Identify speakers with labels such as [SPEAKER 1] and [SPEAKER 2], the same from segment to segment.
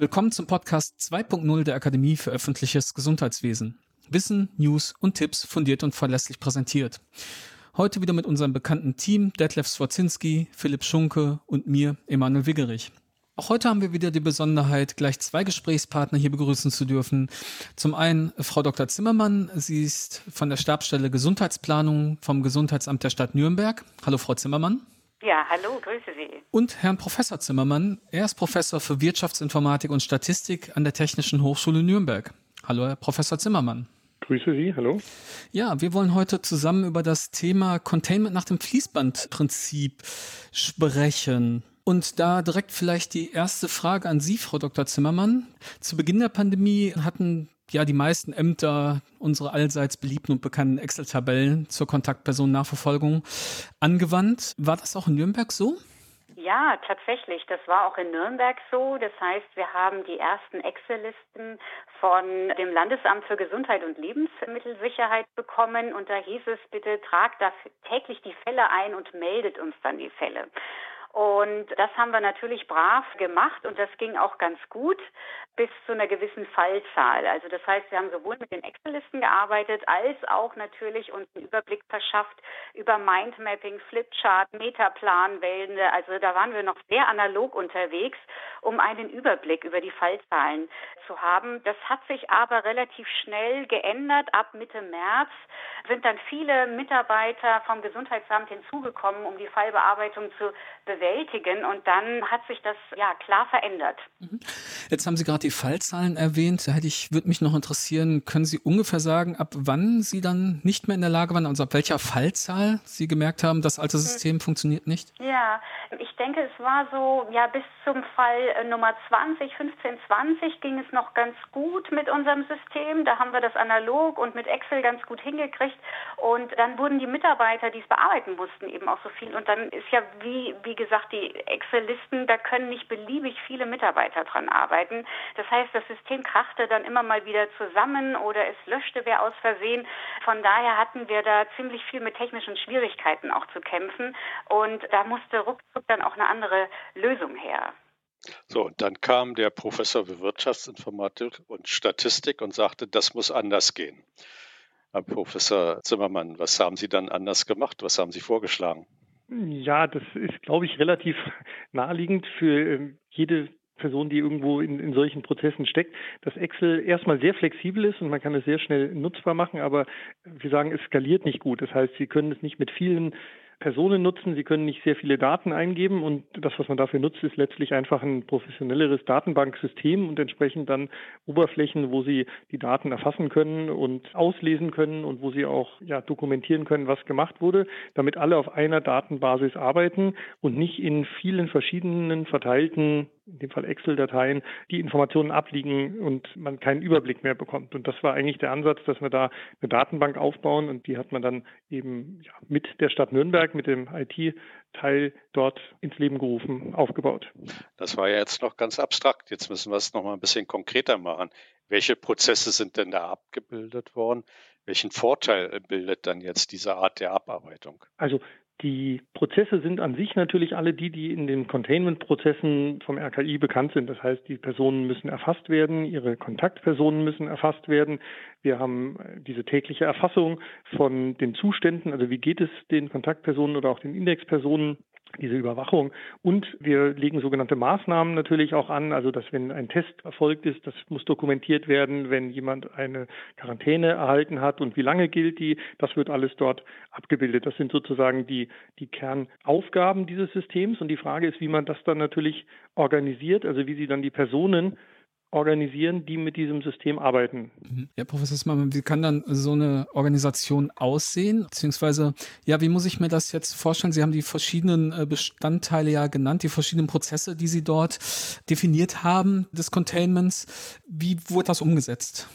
[SPEAKER 1] Willkommen zum Podcast 2.0 der Akademie für öffentliches Gesundheitswesen. Wissen, News und Tipps fundiert und verlässlich präsentiert. Heute wieder mit unserem bekannten Team Detlef Swarzinski, Philipp Schunke und mir, Emanuel Wiggerich. Auch heute haben wir wieder die Besonderheit, gleich zwei Gesprächspartner hier begrüßen zu dürfen. Zum einen Frau Dr. Zimmermann. Sie ist von der Stabsstelle Gesundheitsplanung vom Gesundheitsamt der Stadt Nürnberg. Hallo, Frau Zimmermann.
[SPEAKER 2] Ja, hallo, grüße Sie.
[SPEAKER 1] Und Herrn Professor Zimmermann. Er ist Professor für Wirtschaftsinformatik und Statistik an der Technischen Hochschule Nürnberg. Hallo, Herr Professor Zimmermann.
[SPEAKER 3] Grüße Sie, hallo.
[SPEAKER 1] Ja, wir wollen heute zusammen über das Thema Containment nach dem Fließbandprinzip sprechen. Und da direkt vielleicht die erste Frage an Sie, Frau Dr. Zimmermann. Zu Beginn der Pandemie hatten ja die meisten Ämter unsere allseits beliebten und bekannten Excel-Tabellen zur Kontaktpersonennachverfolgung angewandt. War das auch in Nürnberg so?
[SPEAKER 2] Ja, tatsächlich. Das war auch in Nürnberg so. Das heißt, wir haben die ersten Excel-Listen von dem Landesamt für Gesundheit und Lebensmittelsicherheit bekommen. Und da hieß es, bitte tragt da täglich die Fälle ein und meldet uns dann die Fälle. Und das haben wir natürlich brav gemacht und das ging auch ganz gut bis zu einer gewissen Fallzahl. Also das heißt, wir haben sowohl mit den Excel-Listen gearbeitet, als auch natürlich uns einen Überblick verschafft über Mindmapping, Flipchart, Metaplanwälde. Also da waren wir noch sehr analog unterwegs, um einen Überblick über die Fallzahlen zu haben. Das hat sich aber relativ schnell geändert. Ab Mitte März sind dann viele Mitarbeiter vom Gesundheitsamt hinzugekommen, um die Fallbearbeitung zu bewältigen. Und dann hat sich das ja klar verändert.
[SPEAKER 1] Mhm. Jetzt haben Sie gerade die Fallzahlen erwähnt. Da hätte ich, würde mich noch interessieren, können Sie ungefähr sagen, ab wann Sie dann nicht mehr in der Lage waren, also ab welcher Fallzahl Sie gemerkt haben, das alte System mhm. funktioniert nicht?
[SPEAKER 2] Ja, ich denke, es war so, ja, bis zum Fall äh, Nummer 20, 15, 20 ging es noch ganz gut mit unserem System. Da haben wir das analog und mit Excel ganz gut hingekriegt. Und dann wurden die Mitarbeiter, die es bearbeiten mussten, eben auch so viel. Und dann ist ja, wie, wie gesagt, die Excel-Listen, da können nicht beliebig viele Mitarbeiter dran arbeiten. Das heißt, das System krachte dann immer mal wieder zusammen oder es löschte wer aus Versehen. Von daher hatten wir da ziemlich viel mit technischen Schwierigkeiten auch zu kämpfen. Und da musste ruckzuck dann auch eine andere Lösung her.
[SPEAKER 3] So, und dann kam der Professor für Wirtschaftsinformatik und Statistik und sagte, das muss anders gehen. Herr Professor Zimmermann, was haben Sie dann anders gemacht? Was haben Sie vorgeschlagen?
[SPEAKER 4] Ja, das ist, glaube ich, relativ naheliegend für ähm, jede Person, die irgendwo in, in solchen Prozessen steckt, dass Excel erstmal sehr flexibel ist und man kann es sehr schnell nutzbar machen, aber wir sagen, es skaliert nicht gut. Das heißt, Sie können es nicht mit vielen Personen nutzen. Sie können nicht sehr viele Daten eingeben und das, was man dafür nutzt, ist letztlich einfach ein professionelleres Datenbanksystem und entsprechend dann Oberflächen, wo Sie die Daten erfassen können und auslesen können und wo Sie auch ja, dokumentieren können, was gemacht wurde, damit alle auf einer Datenbasis arbeiten und nicht in vielen verschiedenen verteilten in dem Fall Excel-Dateien, die Informationen abliegen und man keinen Überblick mehr bekommt. Und das war eigentlich der Ansatz, dass wir da eine Datenbank aufbauen und die hat man dann eben ja, mit der Stadt Nürnberg, mit dem IT-Teil dort ins Leben gerufen, aufgebaut.
[SPEAKER 3] Das war ja jetzt noch ganz abstrakt. Jetzt müssen wir es noch mal ein bisschen konkreter machen. Welche Prozesse sind denn da abgebildet worden? Welchen Vorteil bildet dann jetzt diese Art der Abarbeitung?
[SPEAKER 4] Also die Prozesse sind an sich natürlich alle die, die in den Containment-Prozessen vom RKI bekannt sind. Das heißt, die Personen müssen erfasst werden, ihre Kontaktpersonen müssen erfasst werden. Wir haben äh, diese tägliche Erfassung von den Zuständen, also wie geht es den Kontaktpersonen oder auch den Indexpersonen diese Überwachung. Und wir legen sogenannte Maßnahmen natürlich auch an, also dass wenn ein Test erfolgt ist, das muss dokumentiert werden, wenn jemand eine Quarantäne erhalten hat und wie lange gilt die, das wird alles dort abgebildet. Das sind sozusagen die, die Kernaufgaben dieses Systems. Und die Frage ist, wie man das dann natürlich organisiert, also wie sie dann die Personen organisieren, die mit diesem System arbeiten.
[SPEAKER 1] Mhm. Ja, Professor Smann, wie kann dann so eine Organisation aussehen? Beziehungsweise, ja, wie muss ich mir das jetzt vorstellen? Sie haben die verschiedenen äh, Bestandteile ja genannt, die verschiedenen Prozesse, die Sie dort definiert haben, des Containments. Wie wurde das umgesetzt?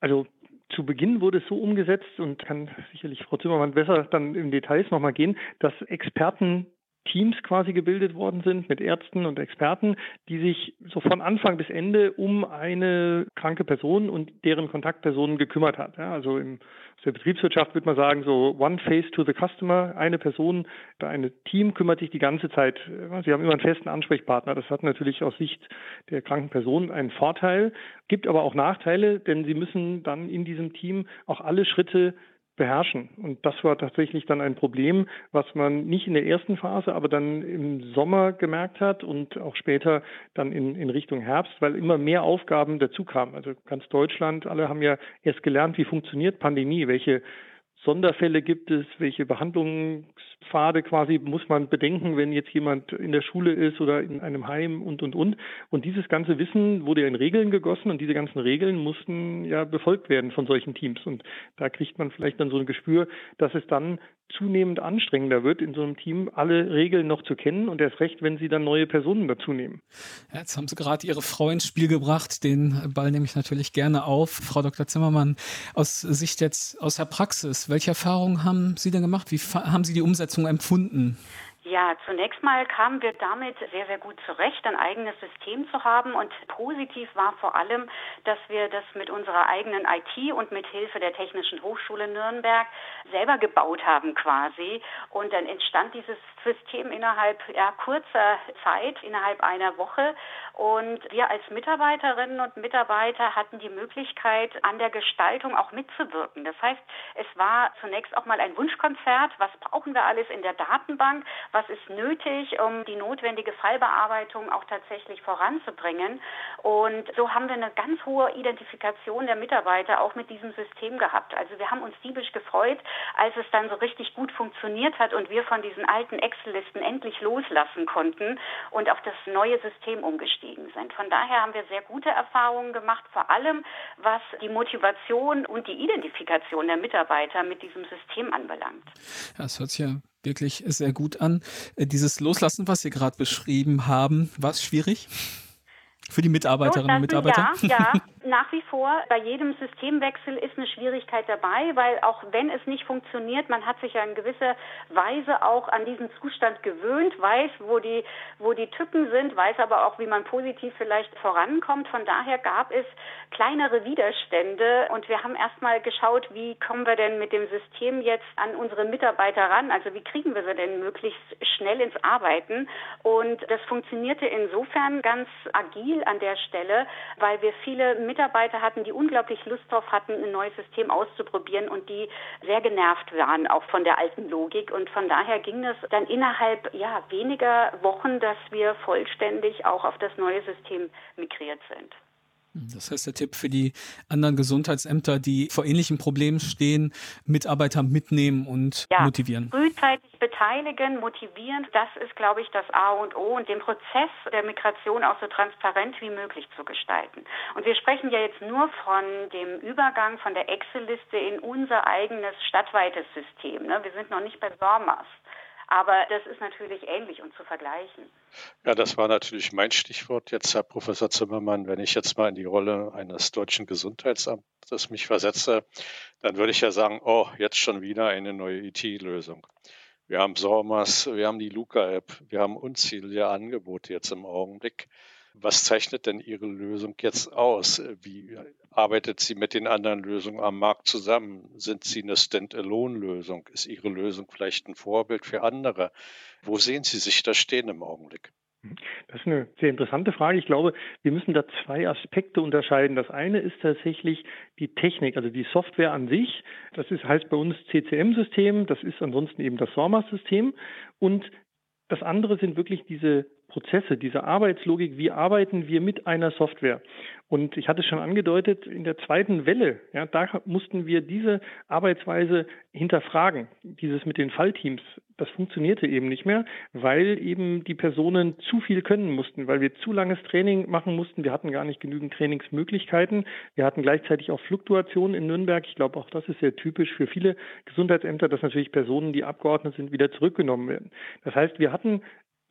[SPEAKER 4] Also zu Beginn wurde es so umgesetzt und kann sicherlich Frau Zimmermann besser dann in Details nochmal gehen, dass Experten Teams quasi gebildet worden sind mit Ärzten und Experten, die sich so von Anfang bis Ende um eine kranke Person und deren Kontaktpersonen gekümmert hat. Ja, also im, aus der Betriebswirtschaft würde man sagen, so one face to the customer, eine Person, ein Team kümmert sich die ganze Zeit. Sie haben immer einen festen Ansprechpartner. Das hat natürlich aus Sicht der kranken Person einen Vorteil, gibt aber auch Nachteile, denn sie müssen dann in diesem Team auch alle Schritte beherrschen. Und das war tatsächlich dann ein Problem, was man nicht in der ersten Phase, aber dann im Sommer gemerkt hat und auch später dann in, in Richtung Herbst, weil immer mehr Aufgaben dazu kamen. Also ganz Deutschland, alle haben ja erst gelernt, wie funktioniert Pandemie, welche Sonderfälle gibt es, welche Behandlungspfade quasi muss man bedenken, wenn jetzt jemand in der Schule ist oder in einem Heim und, und, und. Und dieses ganze Wissen wurde ja in Regeln gegossen und diese ganzen Regeln mussten ja befolgt werden von solchen Teams. Und da kriegt man vielleicht dann so ein Gespür, dass es dann zunehmend anstrengender wird, in so einem Team alle Regeln noch zu kennen und erst recht, wenn sie dann neue Personen dazu nehmen.
[SPEAKER 1] Jetzt haben Sie gerade Ihre Frau ins Spiel gebracht. Den Ball nehme ich natürlich gerne auf. Frau Dr. Zimmermann, aus Sicht jetzt aus der Praxis, welche Erfahrungen haben Sie denn gemacht? Wie haben Sie die Umsetzung empfunden?
[SPEAKER 2] Ja, zunächst mal kamen wir damit sehr, sehr gut zurecht, ein eigenes System zu haben. Und positiv war vor allem, dass wir das mit unserer eigenen IT und mit Hilfe der Technischen Hochschule Nürnberg selber gebaut haben quasi. Und dann entstand dieses System innerhalb ja, kurzer Zeit, innerhalb einer Woche. Und wir als Mitarbeiterinnen und Mitarbeiter hatten die Möglichkeit, an der Gestaltung auch mitzuwirken. Das heißt, es war zunächst auch mal ein Wunschkonzert. Was brauchen wir alles in der Datenbank? Was ist nötig, um die notwendige Fallbearbeitung auch tatsächlich voranzubringen? Und so haben wir eine ganz hohe Identifikation der Mitarbeiter auch mit diesem System gehabt. Also wir haben uns diebisch gefreut, als es dann so richtig gut funktioniert hat und wir von diesen alten Excel-Listen endlich loslassen konnten und auf das neue System umgestiegen sind. Von daher haben wir sehr gute Erfahrungen gemacht, vor allem was die Motivation und die Identifikation der Mitarbeiter mit diesem System anbelangt.
[SPEAKER 1] Ja, das hört sich ja wirklich sehr gut an. Äh, dieses Loslassen, was Sie gerade beschrieben haben, war es schwierig? Für die Mitarbeiterinnen und Mitarbeiter?
[SPEAKER 2] Ja, ja, nach wie vor. Bei jedem Systemwechsel ist eine Schwierigkeit dabei, weil auch wenn es nicht funktioniert, man hat sich ja in gewisser Weise auch an diesen Zustand gewöhnt, weiß, wo die, wo die Tücken sind, weiß aber auch, wie man positiv vielleicht vorankommt. Von daher gab es kleinere Widerstände und wir haben erstmal geschaut, wie kommen wir denn mit dem System jetzt an unsere Mitarbeiter ran? Also wie kriegen wir sie denn möglichst schnell ins Arbeiten? Und das funktionierte insofern ganz agil an der Stelle, weil wir viele hatten, die unglaublich Lust darauf hatten, ein neues System auszuprobieren und die sehr genervt waren auch von der alten Logik. Und von daher ging es dann innerhalb ja, weniger Wochen, dass wir vollständig auch auf das neue System migriert sind.
[SPEAKER 1] Das heißt, der Tipp für die anderen Gesundheitsämter, die vor ähnlichen Problemen stehen, Mitarbeiter mitnehmen und
[SPEAKER 2] ja,
[SPEAKER 1] motivieren.
[SPEAKER 2] Frühzeitig beteiligen, motivieren, das ist, glaube ich, das A und O und den Prozess der Migration auch so transparent wie möglich zu gestalten. Und wir sprechen ja jetzt nur von dem Übergang von der Excel-Liste in unser eigenes stadtweites System. Ne? Wir sind noch nicht bei SORMAS. Aber das ist natürlich ähnlich und zu vergleichen.
[SPEAKER 3] Ja, das war natürlich mein Stichwort jetzt, Herr Professor Zimmermann. Wenn ich jetzt mal in die Rolle eines deutschen Gesundheitsamtes mich versetze, dann würde ich ja sagen, oh, jetzt schon wieder eine neue IT-Lösung. Wir haben SORMAS, wir haben die Luca-App, wir haben unzählige Angebote jetzt im Augenblick. Was zeichnet denn Ihre Lösung jetzt aus? Wie arbeitet sie mit den anderen Lösungen am Markt zusammen? Sind Sie eine Stand-alone-Lösung? Ist Ihre Lösung vielleicht ein Vorbild für andere? Wo sehen Sie sich da stehen im Augenblick?
[SPEAKER 4] Das ist eine sehr interessante Frage. Ich glaube, wir müssen da zwei Aspekte unterscheiden. Das eine ist tatsächlich die Technik, also die Software an sich. Das ist, heißt bei uns CCM-System, das ist ansonsten eben das SORMAS-System. Und das andere sind wirklich diese Prozesse, diese Arbeitslogik, wie arbeiten wir mit einer Software. Und ich hatte es schon angedeutet, in der zweiten Welle, ja, da mussten wir diese Arbeitsweise hinterfragen. Dieses mit den Fallteams, das funktionierte eben nicht mehr, weil eben die Personen zu viel können mussten, weil wir zu langes Training machen mussten. Wir hatten gar nicht genügend Trainingsmöglichkeiten. Wir hatten gleichzeitig auch Fluktuationen in Nürnberg. Ich glaube, auch das ist sehr typisch für viele Gesundheitsämter, dass natürlich Personen, die Abgeordnet sind, wieder zurückgenommen werden. Das heißt, wir hatten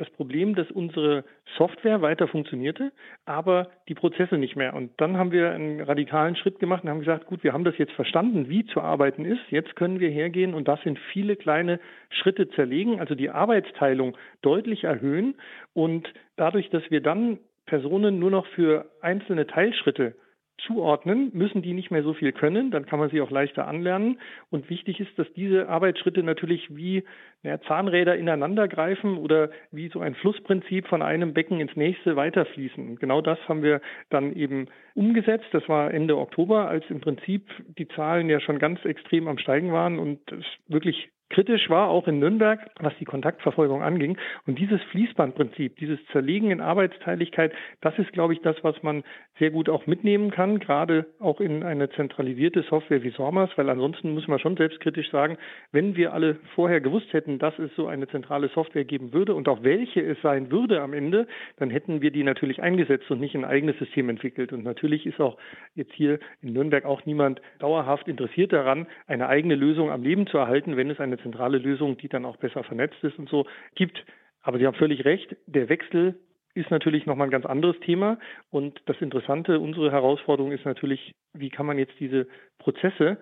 [SPEAKER 4] das Problem, dass unsere Software weiter funktionierte, aber die Prozesse nicht mehr. Und dann haben wir einen radikalen Schritt gemacht und haben gesagt, gut, wir haben das jetzt verstanden, wie zu arbeiten ist. Jetzt können wir hergehen und das in viele kleine Schritte zerlegen, also die Arbeitsteilung deutlich erhöhen. Und dadurch, dass wir dann Personen nur noch für einzelne Teilschritte zuordnen, müssen die nicht mehr so viel können, dann kann man sie auch leichter anlernen. Und wichtig ist, dass diese Arbeitsschritte natürlich wie ja, Zahnräder ineinander greifen oder wie so ein Flussprinzip von einem Becken ins nächste weiterfließen. Genau das haben wir dann eben umgesetzt. Das war Ende Oktober, als im Prinzip die Zahlen ja schon ganz extrem am Steigen waren und es wirklich kritisch war, auch in Nürnberg, was die Kontaktverfolgung anging. Und dieses Fließbandprinzip, dieses Zerlegen in Arbeitsteiligkeit, das ist, glaube ich, das, was man sehr gut auch mitnehmen kann, gerade auch in eine zentralisierte Software wie SORMAS, weil ansonsten muss man schon selbstkritisch sagen, wenn wir alle vorher gewusst hätten, dass es so eine zentrale Software geben würde und auch welche es sein würde am Ende, dann hätten wir die natürlich eingesetzt und nicht ein eigenes System entwickelt. Und natürlich ist auch jetzt hier in Nürnberg auch niemand dauerhaft interessiert daran, eine eigene Lösung am Leben zu erhalten, wenn es eine zentrale Lösung, die dann auch besser vernetzt ist und so gibt. Aber Sie haben völlig recht, der Wechsel ist natürlich nochmal ein ganz anderes Thema. Und das Interessante, unsere Herausforderung ist natürlich, wie kann man jetzt diese Prozesse,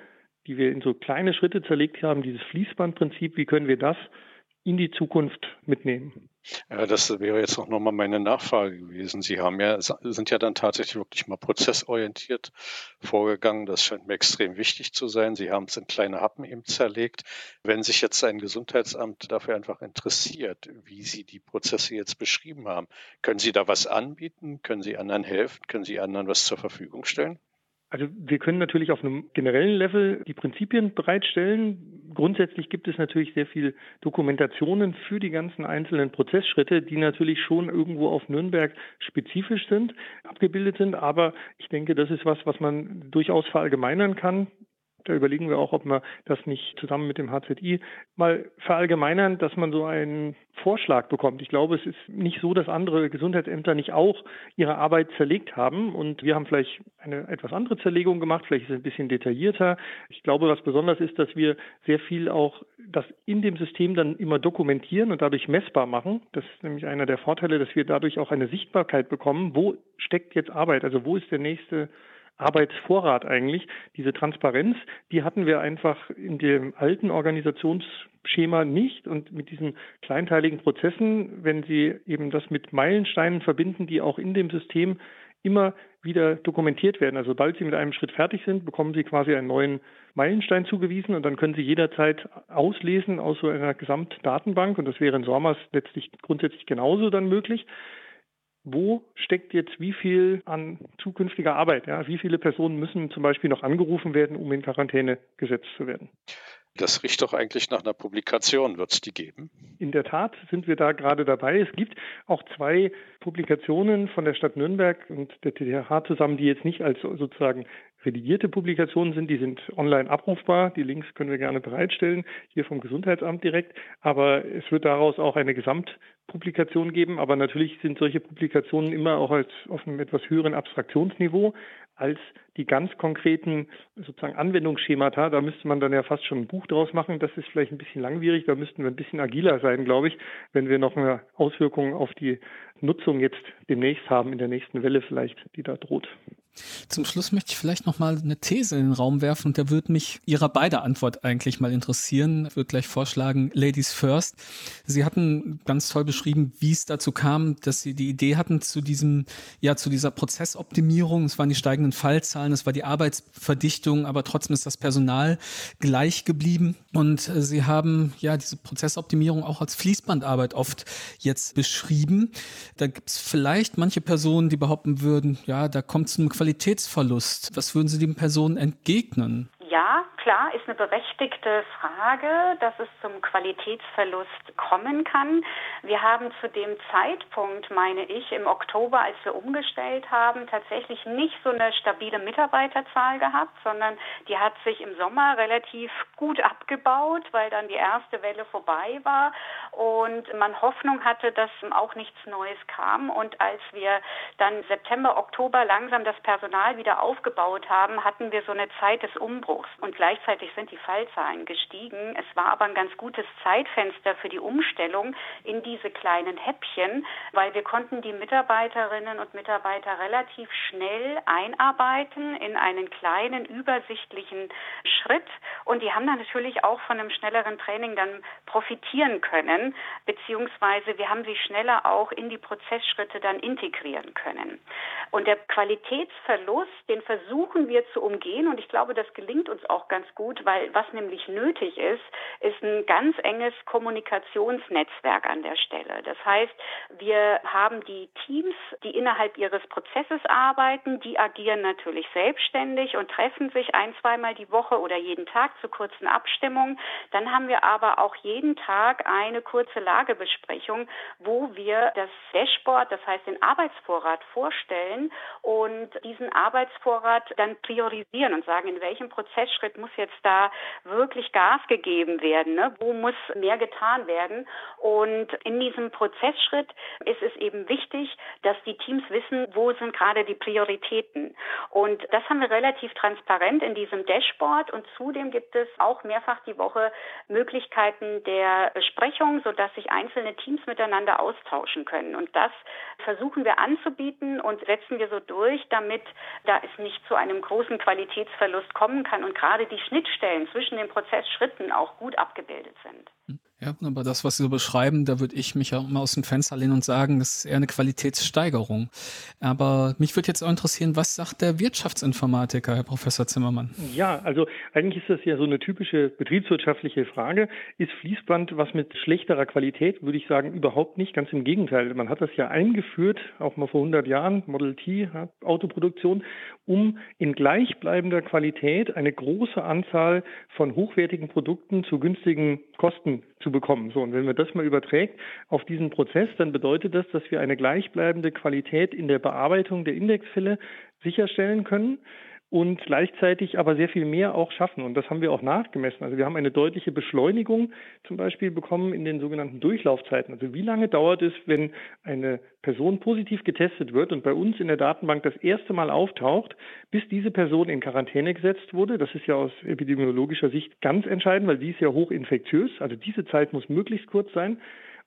[SPEAKER 4] die wir in so kleine Schritte zerlegt haben, dieses Fließbandprinzip, wie können wir das in die Zukunft mitnehmen?
[SPEAKER 3] Ja, das wäre jetzt auch nochmal meine Nachfrage gewesen. Sie haben ja, sind ja dann tatsächlich wirklich mal prozessorientiert vorgegangen. Das scheint mir extrem wichtig zu sein. Sie haben es in kleine Happen eben zerlegt. Wenn sich jetzt ein Gesundheitsamt dafür einfach interessiert, wie Sie die Prozesse jetzt beschrieben haben, können Sie da was anbieten? Können Sie anderen helfen? Können Sie anderen was zur Verfügung stellen?
[SPEAKER 4] Also wir können natürlich auf einem generellen Level die Prinzipien bereitstellen. Grundsätzlich gibt es natürlich sehr viel Dokumentationen für die ganzen einzelnen Prozessschritte, die natürlich schon irgendwo auf Nürnberg spezifisch sind, abgebildet sind. Aber ich denke, das ist was, was man durchaus verallgemeinern kann. Da überlegen wir auch, ob wir das nicht zusammen mit dem HZI mal verallgemeinern, dass man so einen Vorschlag bekommt. Ich glaube, es ist nicht so, dass andere Gesundheitsämter nicht auch ihre Arbeit zerlegt haben. Und wir haben vielleicht eine etwas andere Zerlegung gemacht, vielleicht ist es ein bisschen detaillierter. Ich glaube, was besonders ist, dass wir sehr viel auch das in dem System dann immer dokumentieren und dadurch messbar machen. Das ist nämlich einer der Vorteile, dass wir dadurch auch eine Sichtbarkeit bekommen. Wo steckt jetzt Arbeit? Also wo ist der nächste Arbeitsvorrat eigentlich. Diese Transparenz, die hatten wir einfach in dem alten Organisationsschema nicht. Und mit diesen kleinteiligen Prozessen, wenn Sie eben das mit Meilensteinen verbinden, die auch in dem System immer wieder dokumentiert werden. Also sobald Sie mit einem Schritt fertig sind, bekommen Sie quasi einen neuen Meilenstein zugewiesen und dann können Sie jederzeit auslesen aus so einer Gesamtdatenbank und das wäre in SORMAS letztlich grundsätzlich genauso dann möglich wo steckt jetzt wie viel an zukünftiger Arbeit? Ja? Wie viele Personen müssen zum Beispiel noch angerufen werden, um in Quarantäne gesetzt zu werden?
[SPEAKER 3] Das riecht doch eigentlich nach einer Publikation. Wird es die geben?
[SPEAKER 4] In der Tat sind wir da gerade dabei. Es gibt auch zwei Publikationen von der Stadt Nürnberg und der TTH zusammen, die jetzt nicht als sozusagen redigierte Publikationen sind, die sind online abrufbar. Die Links können wir gerne bereitstellen, hier vom Gesundheitsamt direkt. Aber es wird daraus auch eine Gesamtpublikation geben. Aber natürlich sind solche Publikationen immer auch als auf einem etwas höheren Abstraktionsniveau als die ganz konkreten sozusagen Anwendungsschemata. Da müsste man dann ja fast schon ein Buch draus machen. Das ist vielleicht ein bisschen langwierig. Da müssten wir ein bisschen agiler sein, glaube ich, wenn wir noch eine Auswirkung auf die Nutzung jetzt demnächst haben, in der nächsten Welle vielleicht, die da droht.
[SPEAKER 1] Zum Schluss möchte ich vielleicht noch mal eine These in den Raum werfen und da würde mich Ihrer beide Antwort eigentlich mal interessieren. Ich würde gleich vorschlagen, Ladies First. Sie hatten ganz toll beschrieben, wie es dazu kam, dass Sie die Idee hatten zu diesem, ja, zu dieser Prozessoptimierung. Es waren die steigenden Fallzahlen, es war die Arbeitsverdichtung, aber trotzdem ist das Personal gleich geblieben und äh, Sie haben ja diese Prozessoptimierung auch als Fließbandarbeit oft jetzt beschrieben. Da gibt es vielleicht manche Personen, die behaupten würden, ja, da kommt es zum Qualitätsverlust. Was würden Sie den Personen entgegnen?
[SPEAKER 2] Ja, klar, ist eine berechtigte Frage, dass es zum Qualitätsverlust kommen kann. Wir haben zu dem Zeitpunkt, meine ich, im Oktober, als wir umgestellt haben, tatsächlich nicht so eine stabile Mitarbeiterzahl gehabt, sondern die hat sich im Sommer relativ gut abgebaut, weil dann die erste Welle vorbei war und man Hoffnung hatte, dass auch nichts Neues kam. Und als wir dann September, Oktober langsam das Personal wieder aufgebaut haben, hatten wir so eine Zeit des Umbruchs. Und gleich gleichzeitig sind die Fallzahlen gestiegen. Es war aber ein ganz gutes Zeitfenster für die Umstellung in diese kleinen Häppchen, weil wir konnten die Mitarbeiterinnen und Mitarbeiter relativ schnell einarbeiten in einen kleinen, übersichtlichen Schritt. Und die haben dann natürlich auch von einem schnelleren Training dann profitieren können, beziehungsweise wir haben sie schneller auch in die Prozessschritte dann integrieren können. Und der Qualitätsverlust, den versuchen wir zu umgehen und ich glaube, das gelingt uns auch ganz gut, weil was nämlich nötig ist, ist ein ganz enges Kommunikationsnetzwerk an der Stelle. Das heißt, wir haben die Teams, die innerhalb ihres Prozesses arbeiten, die agieren natürlich selbstständig und treffen sich ein, zweimal die Woche oder jeden Tag zu kurzen Abstimmungen. Dann haben wir aber auch jeden Tag eine kurze Lagebesprechung, wo wir das Dashboard, das heißt den Arbeitsvorrat vorstellen und diesen Arbeitsvorrat dann priorisieren und sagen, in welchem Prozessschritt muss jetzt da wirklich Gas gegeben werden, ne? wo muss mehr getan werden. Und in diesem Prozessschritt ist es eben wichtig, dass die Teams wissen, wo sind gerade die Prioritäten. Und das haben wir relativ transparent in diesem Dashboard und zudem gibt es auch mehrfach die Woche Möglichkeiten der Besprechung, sodass sich einzelne Teams miteinander austauschen können. Und das versuchen wir anzubieten und setzen wir so durch, damit da es nicht zu einem großen Qualitätsverlust kommen kann und gerade die Schnittstellen zwischen den Prozessschritten auch gut abgebildet sind.
[SPEAKER 1] Ja, aber das, was Sie so beschreiben, da würde ich mich auch mal aus dem Fenster lehnen und sagen, das ist eher eine Qualitätssteigerung. Aber mich würde jetzt auch interessieren, was sagt der Wirtschaftsinformatiker, Herr Professor Zimmermann?
[SPEAKER 4] Ja, also eigentlich ist das ja so eine typische betriebswirtschaftliche Frage. Ist Fließband was mit schlechterer Qualität? Würde ich sagen, überhaupt nicht. Ganz im Gegenteil. Man hat das ja eingeführt, auch mal vor 100 Jahren, Model T, Autoproduktion, um in gleichbleibender Qualität eine große Anzahl von hochwertigen Produkten zu günstigen Kosten zu bekommen. So, und wenn man das mal überträgt auf diesen Prozess, dann bedeutet das, dass wir eine gleichbleibende Qualität in der Bearbeitung der Indexfälle sicherstellen können und gleichzeitig aber sehr viel mehr auch schaffen. Und das haben wir auch nachgemessen. Also wir haben eine deutliche Beschleunigung zum Beispiel bekommen in den sogenannten Durchlaufzeiten. Also wie lange dauert es, wenn eine Person positiv getestet wird und bei uns in der Datenbank das erste Mal auftaucht, bis diese Person in Quarantäne gesetzt wurde. Das ist ja aus epidemiologischer Sicht ganz entscheidend, weil die ist ja hochinfektiös. Also diese Zeit muss möglichst kurz sein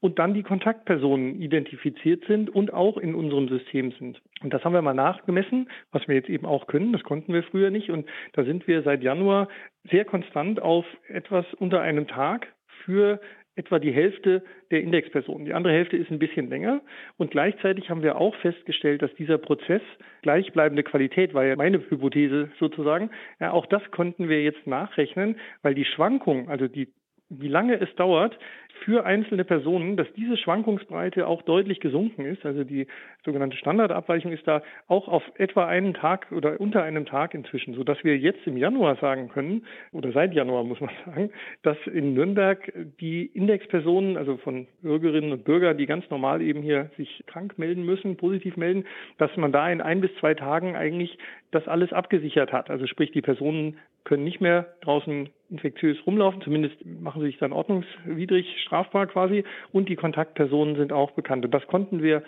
[SPEAKER 4] und dann die Kontaktpersonen identifiziert sind und auch in unserem System sind. Und das haben wir mal nachgemessen, was wir jetzt eben auch können. Das konnten wir früher nicht. Und da sind wir seit Januar sehr konstant auf etwas unter einem Tag für etwa die Hälfte der Indexpersonen. Die andere Hälfte ist ein bisschen länger. Und gleichzeitig haben wir auch festgestellt, dass dieser Prozess gleichbleibende Qualität war ja meine Hypothese sozusagen. Ja, auch das konnten wir jetzt nachrechnen, weil die Schwankung, also die wie lange es dauert für einzelne Personen, dass diese Schwankungsbreite auch deutlich gesunken ist. Also die sogenannte Standardabweichung ist da auch auf etwa einen Tag oder unter einem Tag inzwischen, sodass wir jetzt im Januar sagen können, oder seit Januar muss man sagen, dass in Nürnberg die Indexpersonen, also von Bürgerinnen und Bürgern, die ganz normal eben hier sich krank melden müssen, positiv melden, dass man da in ein bis zwei Tagen eigentlich das alles abgesichert hat. Also sprich, die Personen können nicht mehr draußen infektiös rumlaufen, zumindest machen sie sich dann ordnungswidrig strafbar quasi und die Kontaktpersonen sind auch bekannt. Und das konnten wir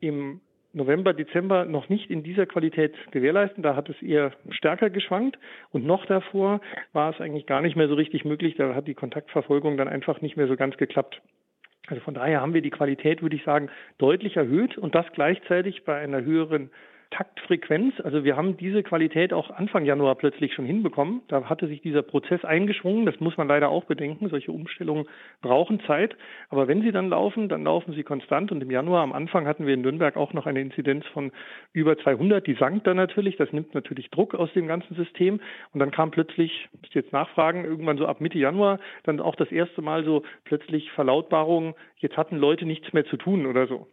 [SPEAKER 4] im November, Dezember noch nicht in dieser Qualität gewährleisten. Da hat es eher stärker geschwankt. Und noch davor war es eigentlich gar nicht mehr so richtig möglich. Da hat die Kontaktverfolgung dann einfach nicht mehr so ganz geklappt. Also von daher haben wir die Qualität, würde ich sagen, deutlich erhöht und das gleichzeitig bei einer höheren Taktfrequenz. Also wir haben diese Qualität auch Anfang Januar plötzlich schon hinbekommen. Da hatte sich dieser Prozess eingeschwungen. Das muss man leider auch bedenken. Solche Umstellungen brauchen Zeit. Aber wenn sie dann laufen, dann laufen sie konstant. Und im Januar am Anfang hatten wir in Nürnberg auch noch eine Inzidenz von über 200. Die sank dann natürlich. Das nimmt natürlich Druck aus dem ganzen System. Und dann kam plötzlich, ich muss jetzt nachfragen, irgendwann so ab Mitte Januar dann auch das erste Mal so plötzlich Verlautbarungen, jetzt hatten Leute nichts mehr zu tun oder so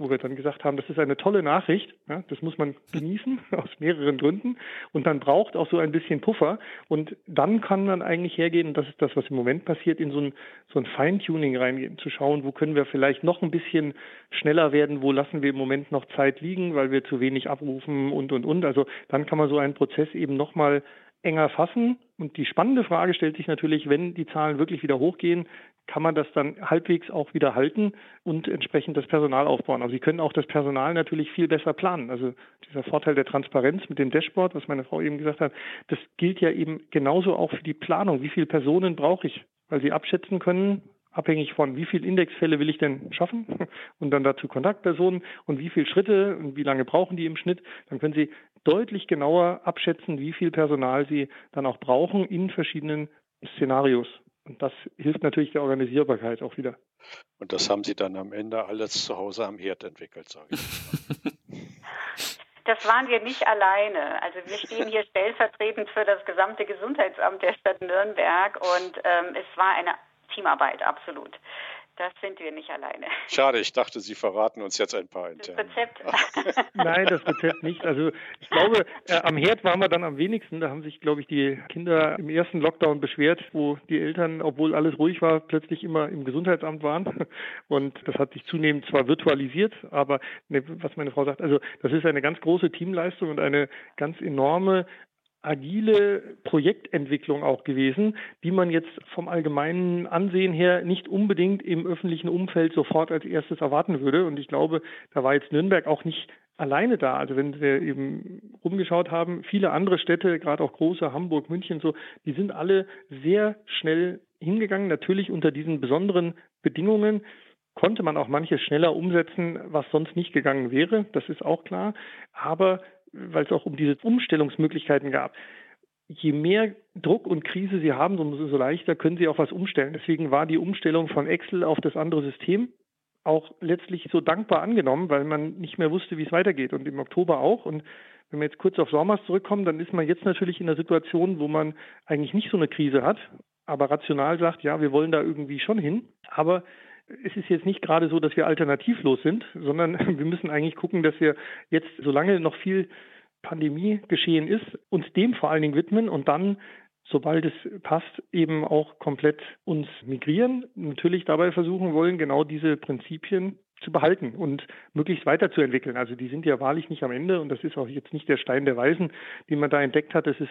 [SPEAKER 4] wo wir dann gesagt haben, das ist eine tolle Nachricht, ja, das muss man genießen aus mehreren Gründen. Und dann braucht auch so ein bisschen Puffer. Und dann kann man eigentlich hergehen, und das ist das, was im Moment passiert, in so ein, so ein Feintuning reingehen, zu schauen, wo können wir vielleicht noch ein bisschen schneller werden, wo lassen wir im Moment noch Zeit liegen, weil wir zu wenig abrufen und, und, und. Also dann kann man so einen Prozess eben nochmal enger fassen. Und die spannende Frage stellt sich natürlich, wenn die Zahlen wirklich wieder hochgehen, kann man das dann halbwegs auch wieder halten und entsprechend das Personal aufbauen. Also Sie können auch das Personal natürlich viel besser planen. Also dieser Vorteil der Transparenz mit dem Dashboard, was meine Frau eben gesagt hat, das gilt ja eben genauso auch für die Planung. Wie viele Personen brauche ich? Weil Sie abschätzen können, abhängig von wie viele Indexfälle will ich denn schaffen und dann dazu Kontaktpersonen und wie viele Schritte und wie lange brauchen die im Schnitt, dann können Sie deutlich genauer abschätzen, wie viel Personal Sie dann auch brauchen in verschiedenen Szenarios. Und das hilft natürlich der Organisierbarkeit auch wieder.
[SPEAKER 3] Und das haben Sie dann am Ende alles zu Hause am Herd entwickelt, sage ich.
[SPEAKER 2] Das waren wir nicht alleine. Also wir stehen hier stellvertretend für das gesamte Gesundheitsamt der Stadt Nürnberg und ähm, es war eine Teamarbeit, absolut. Das sind wir nicht alleine.
[SPEAKER 3] Schade, ich dachte, Sie verraten uns jetzt ein paar intern.
[SPEAKER 2] Das Rezept.
[SPEAKER 4] Nein, das Rezept nicht. Also ich glaube, äh, am Herd waren wir dann am wenigsten. Da haben sich, glaube ich, die Kinder im ersten Lockdown beschwert, wo die Eltern, obwohl alles ruhig war, plötzlich immer im Gesundheitsamt waren. Und das hat sich zunehmend zwar virtualisiert, aber ne, was meine Frau sagt, also das ist eine ganz große Teamleistung und eine ganz enorme agile Projektentwicklung auch gewesen, die man jetzt vom allgemeinen Ansehen her nicht unbedingt im öffentlichen Umfeld sofort als erstes erwarten würde. Und ich glaube, da war jetzt Nürnberg auch nicht alleine da. Also wenn wir eben rumgeschaut haben, viele andere Städte, gerade auch große, Hamburg, München, so, die sind alle sehr schnell hingegangen, natürlich unter diesen besonderen Bedingungen konnte man auch manches schneller umsetzen, was sonst nicht gegangen wäre. Das ist auch klar. Aber weil es auch um diese Umstellungsmöglichkeiten gab. Je mehr Druck und Krise Sie haben, umso leichter können Sie auch was umstellen. Deswegen war die Umstellung von Excel auf das andere System auch letztlich so dankbar angenommen, weil man nicht mehr wusste, wie es weitergeht. Und im Oktober auch. Und wenn wir jetzt kurz auf Sommers zurückkommen, dann ist man jetzt natürlich in einer Situation, wo man eigentlich nicht so eine Krise hat, aber rational sagt, ja, wir wollen da irgendwie schon hin. Aber es ist jetzt nicht gerade so, dass wir alternativlos sind, sondern wir müssen eigentlich gucken, dass wir jetzt, solange noch viel Pandemie geschehen ist, uns dem vor allen Dingen widmen und dann, sobald es passt, eben auch komplett uns migrieren. Natürlich dabei versuchen wollen, genau diese Prinzipien zu behalten und möglichst weiterzuentwickeln. Also die sind ja wahrlich nicht am Ende und das ist auch jetzt nicht der Stein der Weisen, den man da entdeckt hat. Das ist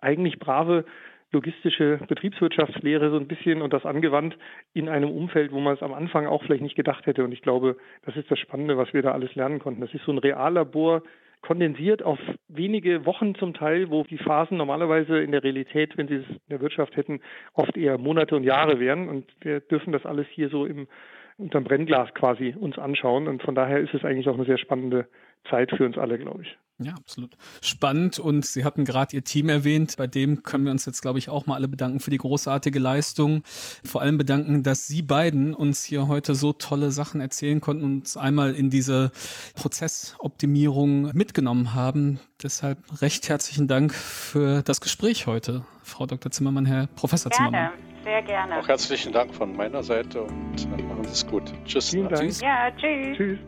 [SPEAKER 4] eigentlich brave logistische Betriebswirtschaftslehre so ein bisschen und das angewandt in einem Umfeld, wo man es am Anfang auch vielleicht nicht gedacht hätte. Und ich glaube, das ist das Spannende, was wir da alles lernen konnten. Das ist so ein Reallabor, kondensiert auf wenige Wochen zum Teil, wo die Phasen normalerweise in der Realität, wenn sie es in der Wirtschaft hätten, oft eher Monate und Jahre wären. Und wir dürfen das alles hier so im unterm Brennglas quasi uns anschauen. Und von daher ist es eigentlich auch eine sehr spannende Zeit für uns alle, glaube ich.
[SPEAKER 1] Ja, absolut. Spannend und Sie hatten gerade Ihr Team erwähnt. Bei dem können wir uns jetzt, glaube ich, auch mal alle bedanken für die großartige Leistung. Vor allem bedanken, dass Sie beiden uns hier heute so tolle Sachen erzählen konnten und uns einmal in diese Prozessoptimierung mitgenommen haben. Deshalb recht herzlichen Dank für das Gespräch heute, Frau Dr. Zimmermann, Herr Professor
[SPEAKER 2] gerne,
[SPEAKER 1] Zimmermann.
[SPEAKER 2] Sehr gerne.
[SPEAKER 3] Auch herzlichen Dank von meiner Seite und machen Sie es gut. Tschüss.
[SPEAKER 4] Vielen Dank.
[SPEAKER 2] Ja, tschüss. Tschüss.